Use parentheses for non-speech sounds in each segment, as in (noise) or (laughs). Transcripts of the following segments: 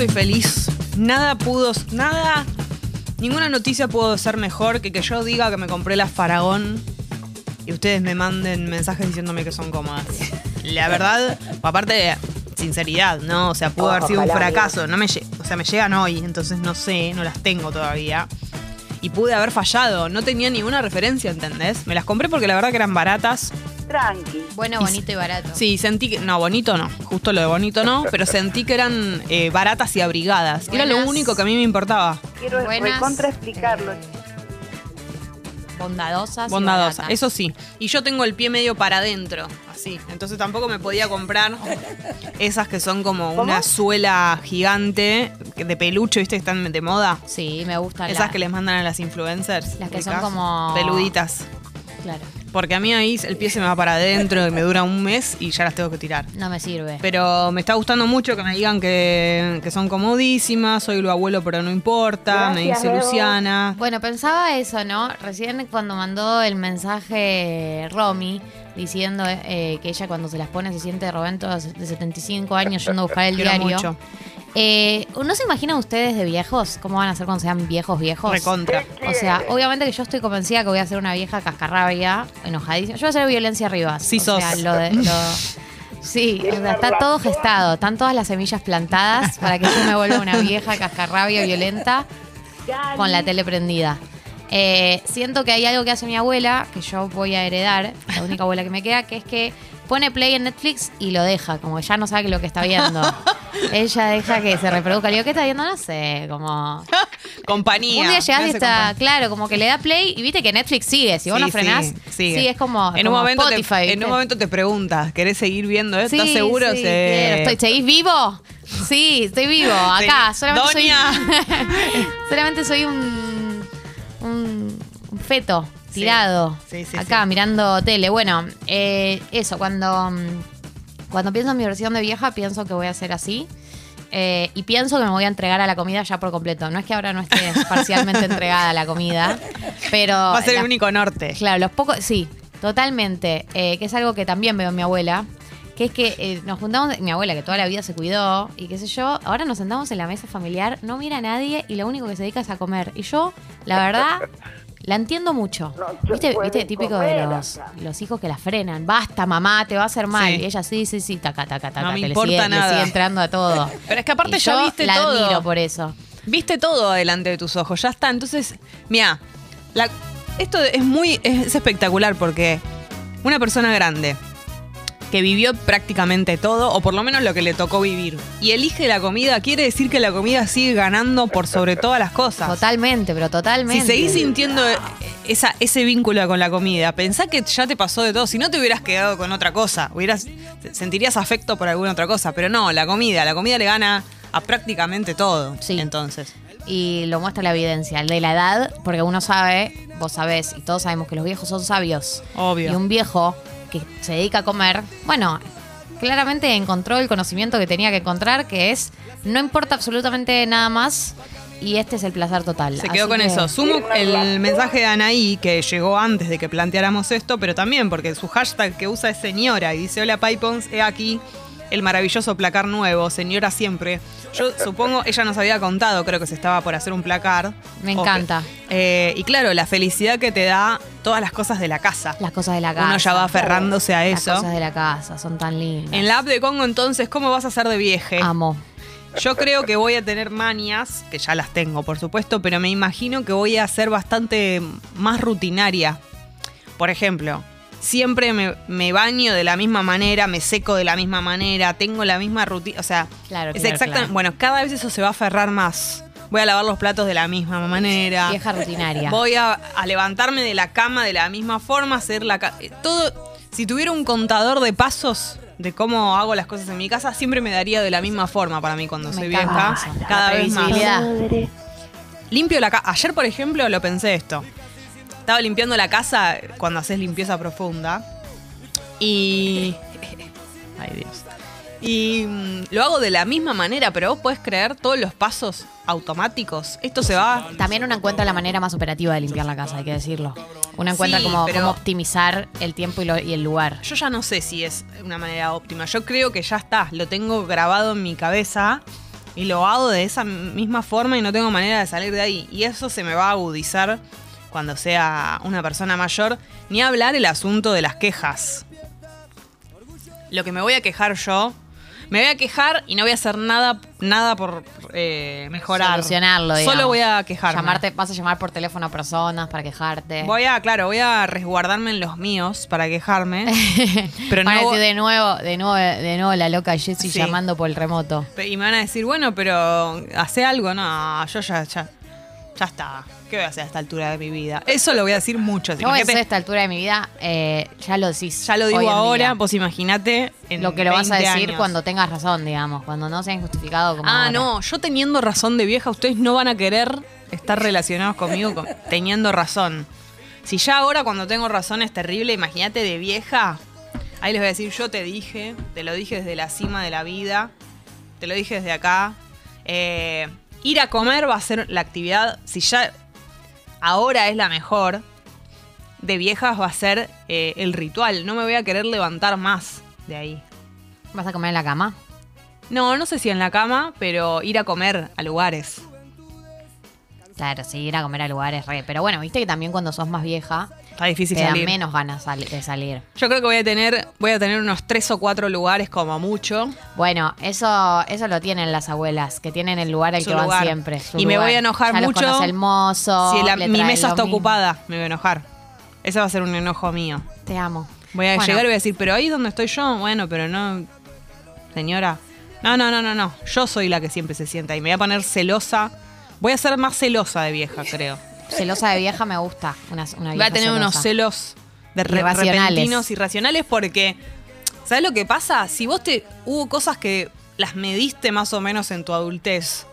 estoy feliz. Nada pudo, nada, ninguna noticia pudo ser mejor que que yo diga que me compré la Faragón y ustedes me manden mensajes diciéndome que son cómodas. La verdad, aparte de sinceridad, ¿no? O sea, pudo haber sido un fracaso. No me, o sea, me llegan hoy, entonces no sé, no las tengo todavía. Y pude haber fallado. No tenía ninguna referencia, ¿entendés? Me las compré porque la verdad que eran baratas. Tranqui. Bueno, bonito y barato. Sí, sentí que. No, bonito no. Justo lo de bonito no. Pero sentí que eran eh, baratas y abrigadas. Era lo único que a mí me importaba. Quiero Buenas. recontra explicarlo. Bondadosas. y Bondadosa. baratas. Eso sí. Y yo tengo el pie medio para adentro. Así. Entonces tampoco me podía comprar esas que son como una suela gigante de peluche, ¿viste? Que están de moda. Sí, me gustan Esas que les mandan a las influencers. Las que son como- Peluditas. Claro, Porque a mí ahí el pie se me va para adentro y me dura un mes y ya las tengo que tirar. no me sirve. Pero me está gustando mucho que me digan que, que son comodísimas, soy lo abuelo pero no importa, me dice. Luciana. Bueno, pensaba eso, ¿no? Recién cuando mandó el mensaje Romy diciendo eh, que ella cuando se las pone se siente Roberto de 75 años yendo a buscar el Quiero diario. mucho. Eh, ¿No se imaginan ustedes de viejos? ¿Cómo van a ser cuando sean viejos viejos? Recontra. O sea, obviamente que yo estoy convencida que voy a ser una vieja cascarrabia, enojadísima. Yo voy a hacer violencia arriba. Sí o sea, sos. lo de- lo- sí, (laughs) o sea, está todo gestado. Están todas las semillas plantadas para que yo me vuelva una vieja cascarrabia violenta con la tele prendida. Eh, siento que hay algo que hace mi abuela, que yo voy a heredar, la única abuela que me queda, que es que pone play en Netflix y lo deja, como que ya no sabe lo que está viendo. (laughs) Ella deja que se reproduzca. Le digo, ¿qué está viendo? No sé, como... (laughs) Compañía. Un día llegás me y está, compañía. claro, como que le da play y viste que Netflix sigue. Si vos Sí, no frenás, sí, sigue. sí, es como, en un, momento te, Spotify. en un momento te preguntas, ¿querés seguir viendo esto? ¿Estás Sí, seguro? Estoy- ¿Seguís vivo? Sí, estoy vivo. (laughs) Acá, solamente Doña. soy. (laughs) solamente soy un. un, un feto tirado. Sí, sí, acá, mirando tele. Bueno, eh, eso, cuando. Cuando pienso en mi versión de vieja, pienso que voy a ser así. Eh, y pienso que me voy a entregar a la comida ya por completo. No es que ahora no esté (laughs) parcialmente entregada a la comida, pero. Va a ser el único norte. Claro, los pocos, sí, totalmente. Eh, que es algo que también veo en mi abuela. Que es que eh, nos juntamos, mi abuela que toda la vida se cuidó y qué sé yo, ahora nos sentamos en la mesa familiar, no mira a nadie y lo único que se dedica es a comer. Y yo, la verdad, la entiendo mucho. No ¿Viste, viste típico comer de los, los hijos que la frenan? Basta, mamá, te va a hacer mal. Sí. Y ella, sí, sí, sí, taca, taca, taca. No me que le importa sigue, le nada. sigue entrando a todo. (laughs) Pero es que aparte Y ya yo viste la todo. admiro por eso. Viste todo delante de tus ojos, ya está. Entonces, mira, esto es muy es espectacular porque una persona grande que vivió prácticamente todo, o por lo menos lo que le tocó vivir, y elige la comida, quiere decir que la comida sigue ganando por sobre todas las cosas. Totalmente, pero Si totalmente. seguís sintiendo esa, ese vínculo con la comida, pensá que ya te pasó de todo. Si no te hubieras quedado con otra cosa, hubieras, sentirías afecto por alguna otra cosa. Pero no, la comida, la comida le gana a prácticamente todo. Sí. Entonces. y lo muestra la evidencia, el de la edad, porque uno sabe, vos sabés, y todos sabemos que los viejos son sabios. Obvio. Y un viejo que se dedica a comer, bueno, claramente encontró el conocimiento que tenía que encontrar, que es, no importa absolutamente nada más, y este es el placer total. Se quedó Así con que- eso. Sumo el mensaje de Anaí, que llegó antes de que planteáramos esto, pero también porque su hashtag que usa es señora y dice: Hola Pipons, he aquí el maravilloso placar nuevo, señora siempre. Yo supongo, ella nos había contado, creo que se estaba por hacer un placar. Me encanta. eh, y claro, la felicidad que te da todas las cosas de la casa. Las cosas de la casa. Uno ya va aferrándose a Las eso. cosas de la casa, son tan lindas. En la app de Congo, entonces, ¿cómo vas a hacer de vieje? Amo. Yo creo que voy a tener manias, que ya las tengo, por supuesto, pero me imagino que voy a ser bastante más rutinaria. Por ejemplo, siempre me, me baño de la misma manera, me seco de la misma manera, tengo la misma rutina. O sea, Claro, es claro, exacta- claro. Bueno, cada vez eso se va a aferrar más. Voy a lavar los platos de la misma manera. Vieja rutinaria. Voy a, a levantarme de la cama de la misma forma, hacer la eh, todo. Si tuviera un contador de pasos de cómo hago las cosas en mi casa, siempre me daría de la misma forma para mí cuando Me soy vieja. Cada La vez más. Limpio la casa. Ayer, por ejemplo, lo pensé esto. Estaba limpiando la casa cuando haces limpieza profunda. Y. (laughs) Ay, Dios. Y mm, lo hago de la misma manera, pero vos podés creer todos los pasos automáticos. Esto se va. También uno encuentra la manera más operativa de limpiar la casa, hay que decirlo. Uno encuentra Sí, cómo, optimizar el tiempo y, lo- y el lugar. Yo ya no sé si es una manera óptima. Yo creo que ya está. Lo tengo grabado en mi cabeza. Y lo hago de esa misma forma y no tengo manera de salir de ahí. Y eso se me va a agudizar cuando sea una persona mayor. Ni hablar el asunto de las quejas. Lo que me voy a quejar yo me voy a quejar y no voy a hacer nada, nada por eh, mejorar. Solucionarlo, digamos. Solo voy a quejarme. Llamarte, vas a llamar por teléfono a personas para quejarte. Voy a, claro, voy a resguardarme en los míos para quejarme. (laughs) pero no decir de nuevo, de nuevo, de nuevo la loca Jessie llamando por el remoto. Y me van a decir, bueno, pero hace algo, no, yo ya, ya, ya está. ¿Qué voy a hacer a esta altura de mi vida? Eso lo voy a decir mucho. ¿Qué voy a hacer a esta altura de mi vida? Eh, ya lo decís. Ya lo digo ahora, pues imagínate. Lo que lo vas a decir cuando tengas razón, digamos, cuando no sean justificado como. Ah, no, yo teniendo razón de vieja, ustedes no van a querer estar relacionados conmigo teniendo razón. Si ya ahora cuando tengo razón es terrible, imagínate de vieja. Ahí les voy a decir, yo te dije, te lo dije desde la cima de la vida, te lo dije desde acá. Eh, ir a comer va a ser la actividad, si ya ahora es la mejor, de viejas va a ser eh, el ritual. No me voy a querer levantar más de ahí. ¿Vas a comer en la cama? No, no sé si en la cama, pero ir a comer a lugares. Claro, sí, ir a comer a lugares, re. Pero bueno, viste que también cuando sos más vieja, Está difícil te salir. menos ganas de salir. Yo creo que voy a tener, voy a tener unos tres o cuatro lugares como mucho. Bueno, eso, eso lo tienen las abuelas, que tienen el lugar al que van siempre. y me voy a enojar mucho. el mozo. Si mi mesa está ocupada, me voy a enojar. Ese va a ser un enojo mío. Te amo. Voy a llegar y voy a decir, pero ahí es donde estoy yo. Bueno, pero no. Señora. No, no, no, no, no. Yo soy la que siempre se sienta y me voy a poner celosa. Voy a ser más celosa de vieja, creo. Celosa de vieja me gusta. Una, una Va a tener unos celos de repentinos irracionales porque. ¿Sabes lo que pasa? Si vos te. Hubo cosas que las mediste más o menos en tu adultez.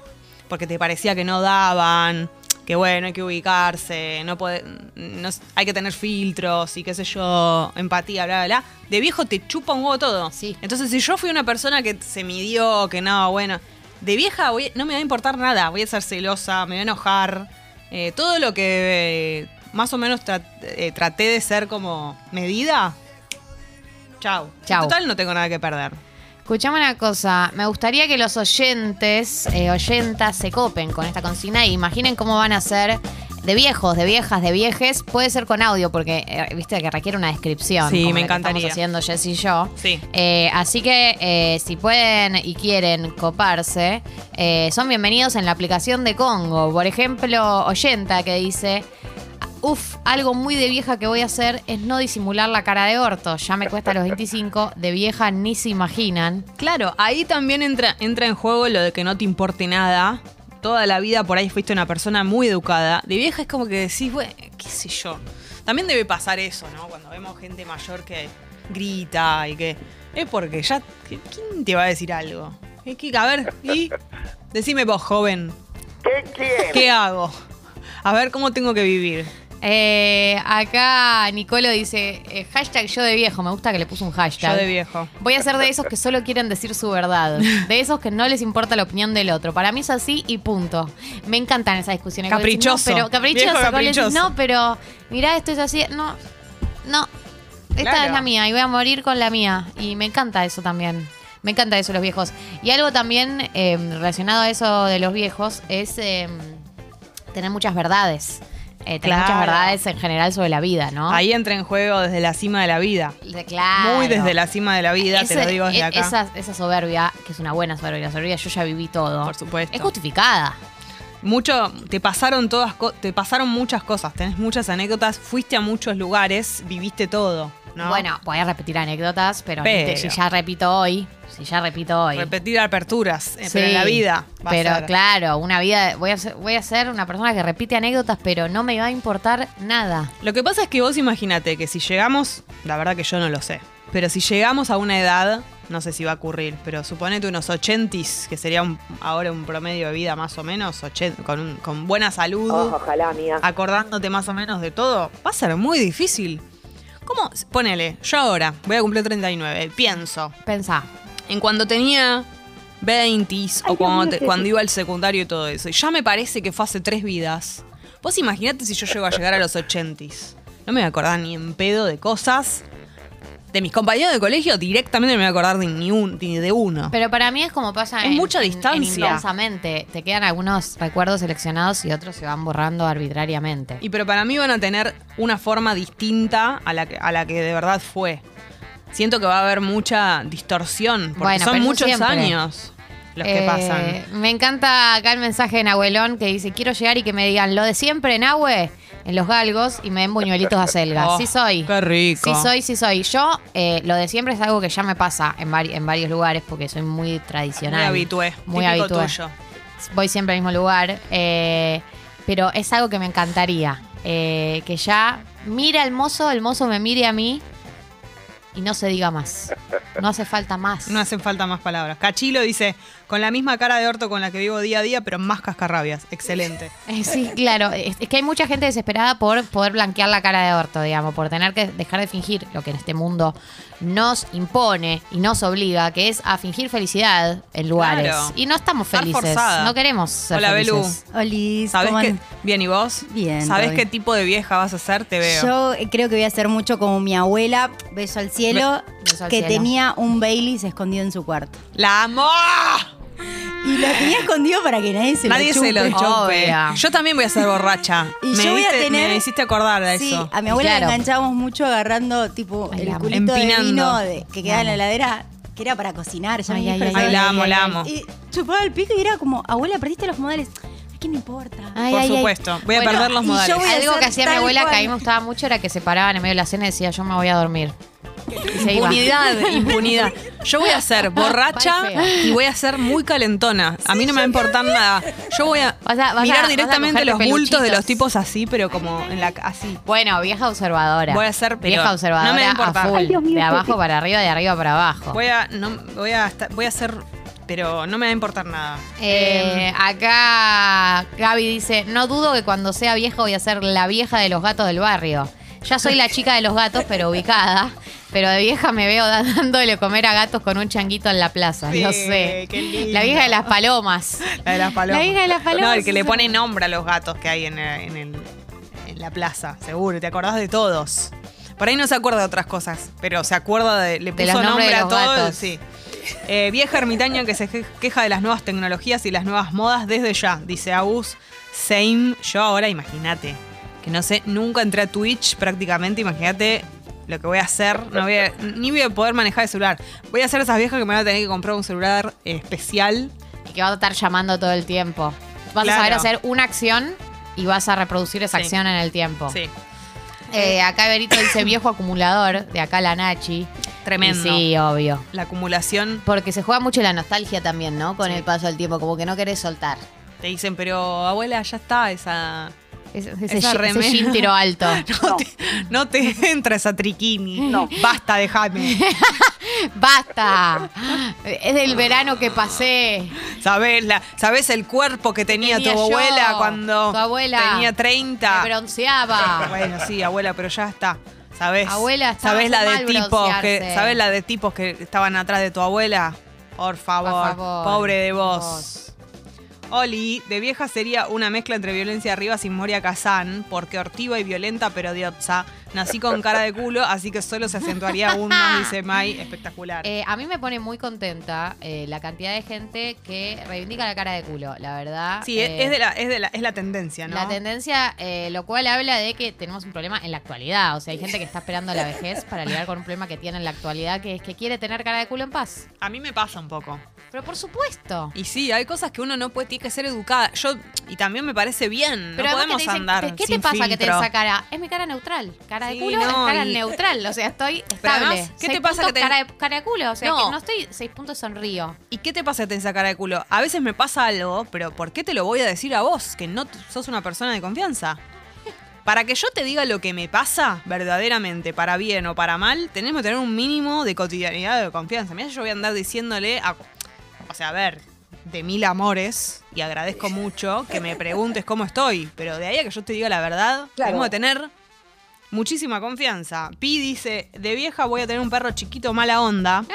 Porque te parecía que no daban. Que bueno, hay que ubicarse. No puede, no, hay que tener filtros y qué sé yo. Empatía, bla, bla, bla. De viejo te chupa un huevo todo. Sí. Entonces, si yo fui una persona que se midió, que no, bueno. De vieja no me va a importar nada. Voy a ser celosa, me voy a enojar eh, todo lo que eh, más o menos eh, traté de ser como medida, chau. En total no tengo nada que perder. Escuchame una cosa, me gustaría que los oyentes, oyentas, se copen con esta consigna e imaginen cómo van a ser de viejos, de viejas, de viejes, puede ser con audio porque eh, viste que requiere una descripción. Sí, me encantaría. estamos haciendo Jess y yo. Sí. Eh, así que eh, si pueden y quieren coparse, son bienvenidos en la aplicación de Congo. Por ejemplo, Oyenta que dice. Uf, algo muy de vieja que voy a hacer es no disimular la cara de orto. Ya me cuesta los 25, de vieja ni se imaginan. Claro, ahí también entra, entra en juego lo de que no te importe nada toda la vida por ahí fuiste una persona muy educada, de vieja es como que decís, bueno, qué sé yo. También debe pasar eso, ¿no? Cuando vemos gente mayor que grita y que... Es porque ya... ¿Quién te va a decir algo? A ver, y... Decime vos, joven. ¿Qué ¿Qué hago? A ver cómo tengo que vivir. Eh, acá Nicolo dice, eh, hashtag yo de viejo, me gusta que le puso un hashtag. Yo de viejo. Voy a ser de esos que solo quieren decir su verdad, de esos que no les importa la opinión del otro. Para mí es así y punto. Me encantan esas discusiones. Caprichoso. no, pero caprichoso. no, pero mira, esto es así. No, no. Esta es la mía y voy a morir con la mía. Y me encanta eso también. Me encanta eso, los viejos. Y algo también eh, relacionado a eso de los viejos es em, tener muchas verdades eh, muchas verdades en general sobre la vida, ¿no? Ahí entra en juego desde la cima de la vida. claro. Muy desde la cima de la vida, te lo digo desde e, acá. Esa, esa soberbia, que es una buena soberbia, la soberbia yo ya viví todo. Por supuesto. Es justificada. Mucho, te pasaron todas, te pasaron muchas cosas, tenés muchas anécdotas, fuiste a muchos lugares, viviste todo. ¿No? Bueno, voy a repetir anécdotas, pero, si ya repito hoy, si ya repito hoy. Repetir aperturas, eh, pero en la vida. pero claro, una vida. Voy a, ser, voy a ser una persona que repite anécdotas, pero no me va a importar nada. Lo que pasa es que vos imagínate que si llegamos, la verdad que yo no lo sé, pero si llegamos a una edad, no sé si va a ocurrir, pero suponete unos ochentis, que sería ahora un promedio de vida más o menos, con, con buena salud. ojalá, amiga. Acordándote más o menos de todo, va a ser muy difícil. ¿Cómo? Ponele, yo ahora voy a cumplir 39, pienso. Pensá. En cuando tenía 20 o cuando, cuando iba al secundario y todo eso. Y ya me parece que fue hace tres vidas. Vos imaginate si yo llego a llegar a los 80 No me voy a acordar ni en pedo de cosas De mis compañeros de colegio directamente no me voy a acordar de ni, un, ni de uno. Pero para mí es como pasa Es en, mucha en- en distancia. intensamente. Te quedan algunos recuerdos seleccionados y otros se van borrando arbitrariamente. Y pero para mí van a tener una forma distinta a la que, a la que de verdad fue. Siento que va a haber mucha distorsión, porque Bueno, son muchos siempre. años los que Eh, pasan. Me encanta acá el mensaje de Nahuelón que dice, quiero llegar y que me digan lo de siempre, Nahue, en los galgos y me den buñuelitos de acelga. (laughs) Oh, sí soy. Qué rico. Sí soy, sí soy. Yo, eh, lo de siempre es algo que ya me pasa en, vari- en varios lugares porque soy muy tradicional. Muy habitué. Muy habitué. tuyo. Voy siempre al mismo lugar. eh, pero es algo que me encantaría. eh, que ya mire al mozo, el mozo me mire a mí y no se diga más. No hace falta más. No hacen falta más palabras. Cachilo dice, con la misma cara de orto con la que vivo día a día, pero más cascarrabias. Excelente. (laughs) Eh, Sí, claro. Es, es que hay mucha gente desesperada por poder blanquear la cara de orto, digamos, por tener que dejar de fingir lo que en este mundo nos impone y nos obliga, que es a fingir felicidad en lugares. Claro. Y no estamos felices. No queremos ser Hola, Belú. felices. Olis, ¿Sabes ¿cómo qué? Bien, ¿y vos? Bien, ¿Sabes todo qué tipo de vieja vas a ser? Te veo. Yo eh, creo que voy a hacer mucho como mi abuela, beso al cielo, Beso al que cielo. tenía un Baileys escondido en su cuarto. ¡La amo! Y lo tenía escondido para que nadie se Nadie lo (laughs) chupe. se lo chupe. Yo también voy a ser borracha. (laughs) Y me, yo voy a tener- me hiciste acordar de Sí, eso. a mi abuela Claro. la enganchábamos mucho agarrando tipo Ay, el culito Empinando. de vino de- que quedaba en la heladera, que era para cocinar. Ya Ay, ay, ay, la amo, la amo. Y chupaba el pico y era como, abuela, perdiste los modales. ¿A qué me importa? Ay, Por ay, ay. supuesto. Voy a Bueno, perder los modales. Algo que hacía mi abuela que a mí me gustaba mucho era que se paraban en medio de la cena y decía, yo me voy a dormir. (laughs) Y se iba. Impunidad, impunidad. Yo voy a ser (laughs) borracha y voy a ser muy calentona. A mí no me va a importar nada. Yo voy a, (laughs) vas mirar vas a directamente cogerte los bultos de peluchitos. los tipos así, pero como en la así. Bueno, vieja observadora. Voy a ser, pero vieja observadora no me va a full. Ay, Dios mío, de abajo para arriba, de arriba para abajo. Voy a, no, voy a, estar- voy a ser, pero no me va a importar nada. Eh, acá Gaby dice, no dudo que cuando sea vieja voy a ser la vieja de los gatos del barrio. Ya soy la chica de los gatos, pero ubicada. Pero de vieja me veo dándole comer a gatos con un changuito en la plaza. Sí, no sé. qué lindo. La vieja de las palomas. La de las palomas. La hija de las palomas. No, el que le pone nombre a los gatos que hay en, el- en el- en la plaza, seguro. Te acordás de todos. Por ahí no se acuerda de otras cosas, pero se acuerda de. Le puso nombre a todos. Sí. Eh, vieja ermitaña que se que- queja de las nuevas tecnologías y las nuevas modas desde ya, dice Agus. Same. Yo ahora, imagínate. Que no sé, nunca entré a Twitch prácticamente. Imagínate lo que voy a hacer. No voy a- ni voy a poder manejar el celular. Voy a ser esas viejas que me van a tener que comprar un celular eh, especial. Y que va a estar llamando todo el tiempo. Vas Claro. a saber hacer una acción y vas a reproducir esa Sí. acción en el tiempo. Sí. Eh, acá Berito dice viejo acumulador, de acá la Nachi. Tremendo. Y sí, obvio. La acumulación. Porque se juega mucho la nostalgia también, ¿no? Con el paso del tiempo, como que no querés soltar. Te dicen, pero abuela, ya está esa. Ese, ese, alto. (laughs) No, Te, no te (laughs) entra esa triquini. No. Basta, déjame. (laughs) ¡Basta! Es del verano que pasé. ¿Sabés, la, ¿Sabés el cuerpo que tenía, Tenía tu yo, abuela cuando tu abuela. tenía 30? Me bronceaba. Bueno, sí, abuela, pero ya está. ¿Sabés? Abuela, ¿Sabés la de tipos que broncearse. ¿Sabés la de tipos que estaban atrás de tu abuela? Por favor, Por favor. pobre de vos. Vos. Oli, de vieja sería una mezcla entre violencia arriba sin Moria Kazan, porque hortiva y violenta pero diotza. Nací con cara de culo, así que solo se acentuaría aún más, dice Mai. Espectacular. Eh, a mí me pone muy contenta eh, la cantidad de gente que reivindica la cara de culo, la verdad. sí, Eh, es, de la, es, de la, es la tendencia, ¿no? La tendencia, lo cual habla de que tenemos un problema en la actualidad. O sea, hay gente que está esperando la vejez para lidiar con un problema que tiene en la actualidad, que es que quiere tener cara de culo en paz. A mí me pasa un poco. Pero por supuesto. Y sí, hay cosas que uno no puede, tiene que ser educada. Yo, y también me parece bien, Pero no podemos te dicen, andar ¿qué te sin pasa que tenés esa cara? Es mi cara neutral. Cara de Sí, culo no, es cara y- neutral. O sea, estoy estable. además, ¿qué Seis te pasa que te- cara, de, cara de culo. O sea, No. que no estoy seis puntos sonrío. ¿Y qué te pasa que tenés esa cara de culo? A veces me pasa algo, pero ¿por qué te lo voy a decir a vos? Que no sos una persona de confianza. (laughs) Para que yo te diga lo que me pasa verdaderamente, para bien o para mal, tenemos que tener un mínimo de cotidianidad de confianza. Mira, yo voy a andar diciéndole a. O sea, a ver, de mil amores, y agradezco mucho que me preguntes cómo estoy, pero de ahí a que yo te diga la verdad, tenemos que tener muchísima confianza. Pi dice: De vieja voy a tener un perro chiquito mala onda.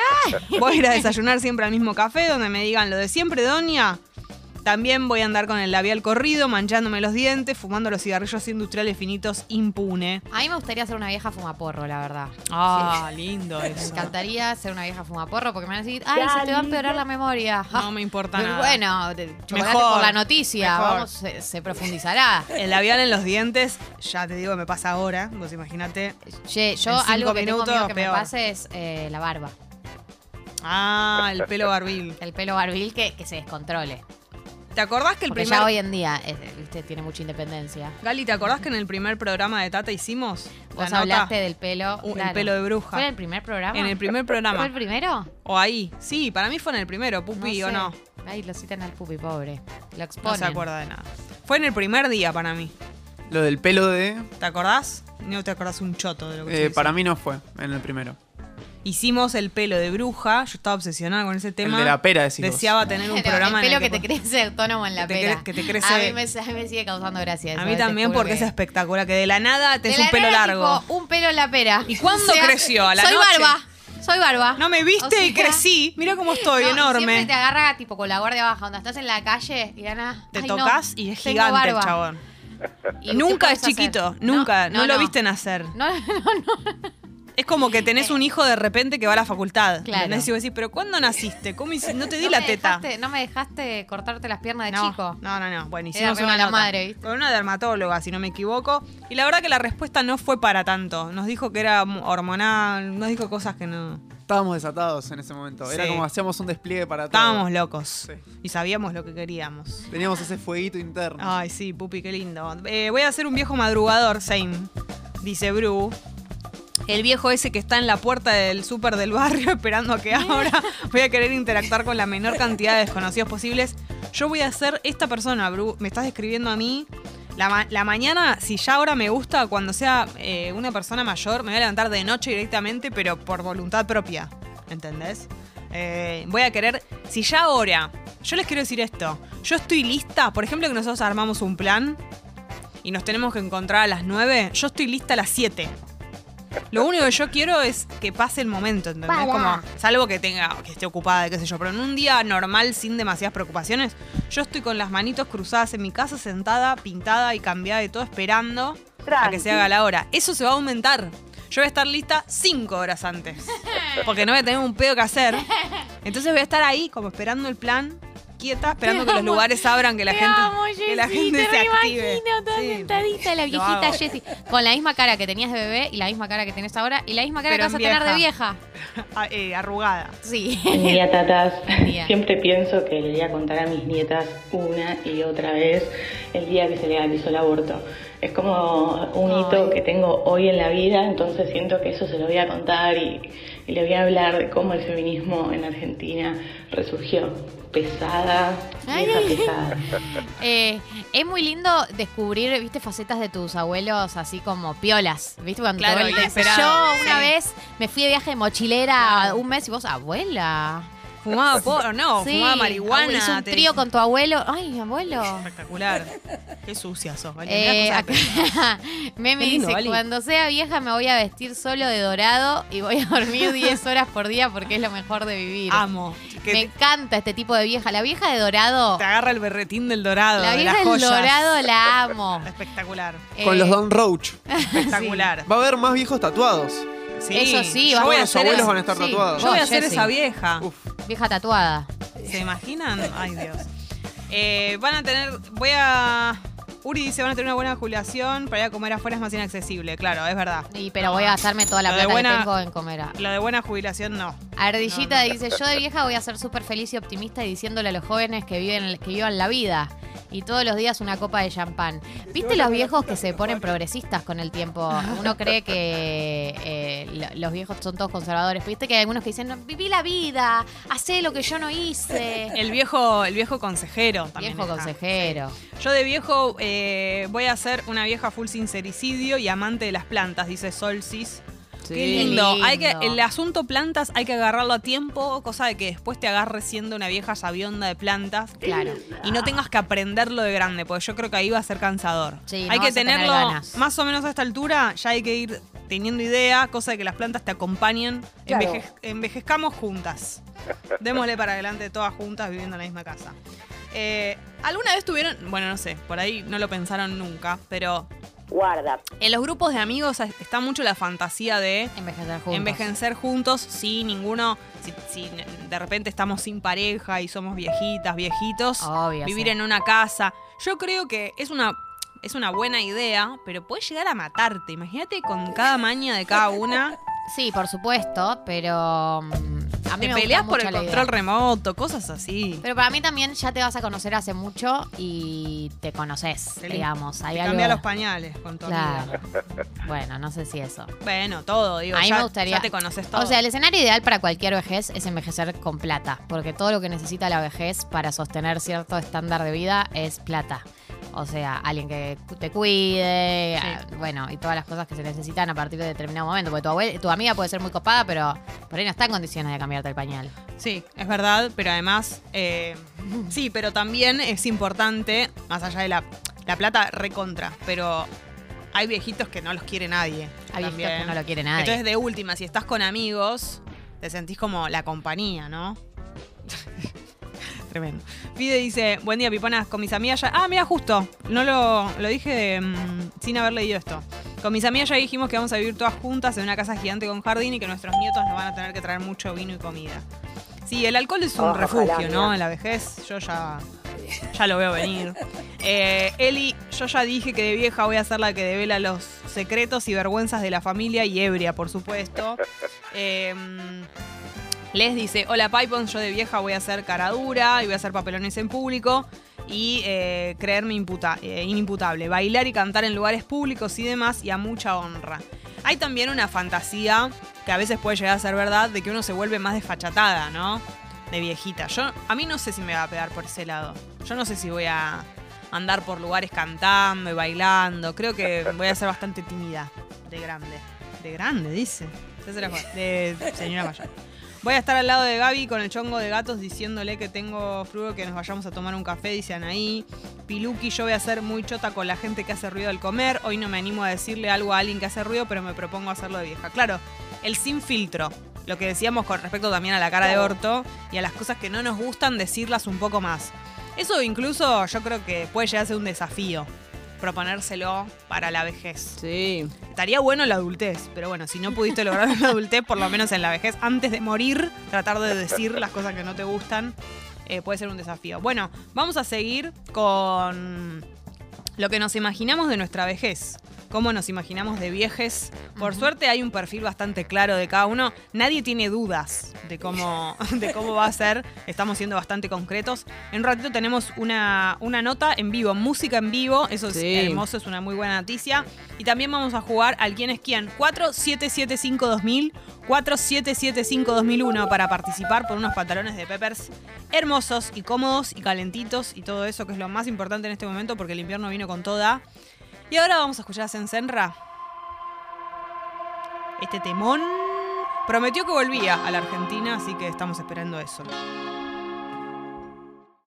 Voy a ir a desayunar siempre al mismo café donde me digan lo de siempre, doña. También voy a andar con el labial corrido, manchándome los dientes, fumando los cigarrillos industriales finitos impune. A mí me gustaría ser una vieja fumaporro, la verdad. Ah, lindo Me eso. encantaría ser una vieja fumaporro porque me van a decir, ay, se te va a empeorar la memoria. No me (laughs) importa Pero nada. Bueno, chocolate Mejor, por la noticia, mejor. vamos, se, se profundizará. El labial en los dientes, ya te digo, me pasa ahora. Vos imagínate. Che, yo En cinco algo que tengo minutos, miedo que peor. me pase es eh, la barba. Ah, el pelo barbil. El pelo barbil que, que se descontrole. ¿Te acordás que el Porque primer. ya hoy en día eh, viste, tiene mucha independencia. Gali, ¿te acordás que en el primer programa de Tata hicimos? la Vos nota? hablaste del pelo. Uh, el pelo de bruja. ¿Fue en el primer programa? En el primer ¿Fue programa. el primero? O ahí. Sí, para mí fue en el primero, Pupi, sé. o no. Ay, lo citan al pupi, pobre. Lo No exponen. se acuerda de nada. Fue en el primer día para mí. Lo del pelo de. ¿Te acordás? No te acordás un choto de lo que eh, para mí no fue en el primero. Hicimos el pelo de bruja. Yo estaba obsesionada con ese tema. de la pera, decís vos. Deseaba tener un programa el pelo en el que, te crece autónomo en la que te pera. que te crece- A mí, me, a mí me sigue causando gracia. A mí te también porque que- es espectacular. Que de la nada tenés un pelo nada, largo. tipo, un pelo en la pera. ¿Y cuándo creció? ¿A la soy noche? barba. Soy barba. No me viste O sea, y crecí. Mira cómo estoy, no, y enorme. Siempre te agarra tipo con la guardia baja. Cuando estás en la calle y gana. Te "Ay, no, tocas y es gigante el barba". chabón. ¿Y Nunca es chiquito, hacer? nunca. No, lo viste nacer. No, (laughs) no, no. Es como que tenés un hijo de repente que va a la facultad. Claro. ¿Entendés? Y vos decís, pero ¿cuándo naciste? ¿Cómo hici- No te di No la me teta. dejaste- no me dejaste cortarte las piernas de no, chico. No, no, no. Bueno, Era hicimos re una mala nota madre, ¿viste? con una dermatóloga, si no me equivoco. Y la verdad que la respuesta no fue para tanto. Nos dijo que era hormonal, nos dijo cosas que no. Estábamos desatados en ese momento. Era como hacíamos un despliegue para todo. Estábamos locos. Sí. Y sabíamos lo que queríamos. Teníamos ese fueguito interno. Ay, sí, pupi, qué lindo. Eh, voy a hacer un viejo madrugador, same, dice Bru. El viejo ese que está en la puerta del súper del barrio (laughs) esperando a que abra. Voy a querer interactuar con la menor cantidad de desconocidos posibles. Yo voy a ser esta persona, Bru. Me estás describiendo a mí. La, ma- la mañana, si ya ahora me gusta, cuando sea eh, una persona mayor, me voy a levantar de noche directamente, pero por voluntad propia. ¿Entendés? Eh, voy a querer, si ya ahora, yo les quiero decir esto, yo estoy lista, por ejemplo que nosotros armamos un plan y nos tenemos que encontrar a las 9, yo estoy lista a las 7. Lo único que yo quiero es que pase el momento, ¿entendés? Como, salvo que tenga, que esté ocupada, qué sé yo, pero en un día normal, sin demasiadas preocupaciones, yo estoy con las manitos cruzadas en mi casa, sentada, pintada y cambiada de todo, esperando a que se haga la hora. Eso se va a aumentar. Yo voy a estar lista cinco horas antes. Porque no voy a tener un pedo que hacer. Entonces voy a estar ahí, como esperando el plan, quieta, esperando que los lugares abran, que la Te gente, amo, que la Jessy, gente te se active. imagino toda Sí. sentadita, la viejita. Jessie. Con la misma cara que tenías de bebé y la misma cara que tenés ahora y la misma cara Pero que vas a en tener de vieja. (laughs) Ah, eh, arrugada. Sí. Día, tatas. (laughs) día. Siempre pienso que le voy a contar a mis nietas una y otra vez el día que se legalizó el aborto. Es como un hito que tengo hoy en la vida, entonces siento que eso se lo voy a contar y, y le voy a hablar de cómo el feminismo en Argentina resurgió. Pesada, Ay, pesada. (laughs) Eh, es muy lindo descubrir, viste, facetas de tus abuelos así como piolas. ¿Viste? Cuando Claro, te yo una sí. vez me fui de viaje de mochilera un mes y vos, abuela. Fumaba porro, no, Sí, fumaba marihuana. Hizo un te trío con tu abuelo. Ay, abuelo. Espectacular. Qué sucia sos, ¿vale? Eh, Mirá cosas acá, Meme Qué lindo, dice, cuando sea vieja me voy a vestir solo de dorado y voy a dormir (laughs) 10 horas por día porque es lo mejor de vivir. Amo. Que Me encanta este tipo de vieja. La vieja de dorado, te agarra el berretín del dorado. la de vieja las del joyas. dorado la amo. (laughs) Espectacular. Con Eh, los Don Roach. Espectacular. Va a haber más viejos tatuados. Sí. Eso sí, yo vas voy a a Sus ser abuelos van a estar sí. tatuados. Yo voy a Vos, ser Jessy. esa vieja. Uf. Vieja tatuada. ¿Se imaginan? Ay, Dios. Eh, van a tener. Voy a. Uri dice: van a tener una buena jubilación. Para ir a comer afuera es más inaccesible. Claro, es verdad. Y, pero voy a gastarme toda la de plata buena- que tengo en comer. a- Lo de buena jubilación no. Ardillita No, no. dice, yo de vieja voy a ser súper feliz y optimista y diciéndole a los jóvenes que viven, que vivan la vida. Y todos los días una copa de champán. ¿Viste los viejos que se ponen progresistas con el tiempo? (laughs) Uno cree que eh, lo- los viejos son todos conservadores. ¿Viste que hay algunos que dicen, "No, viví la vida, hacé lo que yo no hice? (laughs) El viejo, el viejo consejero también. Viejo está. consejero. Yo de viejo eh, voy a ser una vieja full sincericidio y amante de las plantas, dice Solsis. Sí. Qué lindo. Hay que, el asunto plantas hay que agarrarlo a tiempo, cosa de que después te agarres siendo una vieja sabionda de plantas. Claro. Y no tengas que aprenderlo de grande, porque yo creo que ahí va a ser cansador. Sí, hay que tener tenerlo más o menos a esta altura, ya hay que ir teniendo idea, cosa de que las plantas te acompañen. Enveje- envejezcamos juntas. Démosle para adelante todas juntas viviendo en la misma casa. Eh, ¿Alguna vez tuvieron, bueno, no sé, por ahí no lo pensaron nunca, pero Guarda. en los grupos de amigos está mucho la fantasía de Envejecer juntos. envejecer juntos, ninguno, si, si de repente estamos sin pareja y somos viejitas, viejitos, Obvio, vivir sí. en una casa. Yo creo que es una, es una buena idea, pero puede llegar a matarte. Imagínate con cada maña de cada una. Sí, por supuesto, pero mm, a mí Te me peleas por el control remoto, cosas así. Pero para mí también ya te vas a conocer hace mucho y te conoces, digamos. Hay Te algo... cambia los pañales con tu amiga. Claro. Bueno, no sé si eso. Bueno, todo, digo, a mí ya, me gustaría. ya te conoces todo. O sea, el escenario ideal para cualquier vejez es envejecer con plata, porque todo lo que necesita la vejez para sostener cierto estándar de vida es plata. O sea, alguien que te cuide, Sí. ah, bueno, y todas las cosas que se necesitan a partir de determinado momento. Porque tu, abuela- tu amiga puede ser muy copada, pero por ahí no está en condiciones de cambiarte el pañal. Sí, es verdad, pero además, eh, sí, pero también es importante, más allá de la, la plata recontra, pero hay viejitos que no los quiere nadie. Hay viejitos que no lo quiere nadie. Entonces, de última, si estás con amigos, te sentís como la compañía, ¿no? Tremendo. Pide dice, buen día, piponas, con mis amigas ya... Ah, mira, justo, no lo, lo dije mm, sin haber leído esto. Con mis amigas ya dijimos que vamos a vivir todas juntas en una casa gigante con jardín y que nuestros nietos nos van a tener que traer mucho vino y comida. Sí, el alcohol es un refugio, ¿no? En la vejez, yo ya, ya lo veo venir. Eh, Eli, yo ya dije que de vieja voy a ser la que devela los secretos y vergüenzas de la familia y ebria, por supuesto. Eh, Les dice, hola Pipons, yo de vieja voy a hacer cara dura y voy a hacer papelones en público y eh, creerme imputa- eh, inimputable, bailar y cantar en lugares públicos y demás y a mucha honra. Hay también una fantasía que a veces puede llegar a ser verdad de que uno se vuelve más desfachatada, ¿no? De viejita. Yo, a mí no sé si me va a pegar por ese lado. Yo no sé si voy a andar por lugares cantando y bailando. Creo que voy a ser bastante tímida de grande. De grande, dice. De señora mayor. Voy a estar al lado de Gaby con el chongo de gatos diciéndole que tengo flujo que nos vayamos a tomar un café, dice Anaí. Piluki, yo voy a ser muy chota con la gente que hace ruido al comer. Hoy no me animo a decirle algo a alguien que hace ruido, pero me propongo hacerlo de vieja. Claro, el sin filtro. Lo que decíamos con respecto también a la cara de orto y a las cosas que no nos gustan, decirlas un poco más. Eso incluso yo creo que puede llegar a ser un desafío. Proponérselo para la vejez. Sí. Estaría bueno en la adultez, pero bueno, si no pudiste lograr en la adultez, por lo menos en la vejez, antes de morir, tratar de decir las cosas que no te gustan, eh, puede ser un desafío. Bueno, vamos a seguir con lo que nos imaginamos de nuestra vejez. Cómo nos imaginamos de viejes. Por suerte hay un perfil bastante claro de cada uno. Nadie tiene dudas de cómo, (laughs) de cómo va a ser. Estamos siendo bastante concretos. En un ratito tenemos una, una nota en vivo, música en vivo. Eso es Sí. hermoso, es una muy buena noticia. Y también vamos a jugar al quién es quién. 4775-2000, 4775-2001 para participar por unos pantalones de Peppers hermosos y cómodos y calentitos y todo eso que es lo más importante en este momento porque el invierno vino con toda. Y ahora vamos a escuchar a Sensenra. Este temón prometió que volvía a la Argentina, así que estamos esperando eso.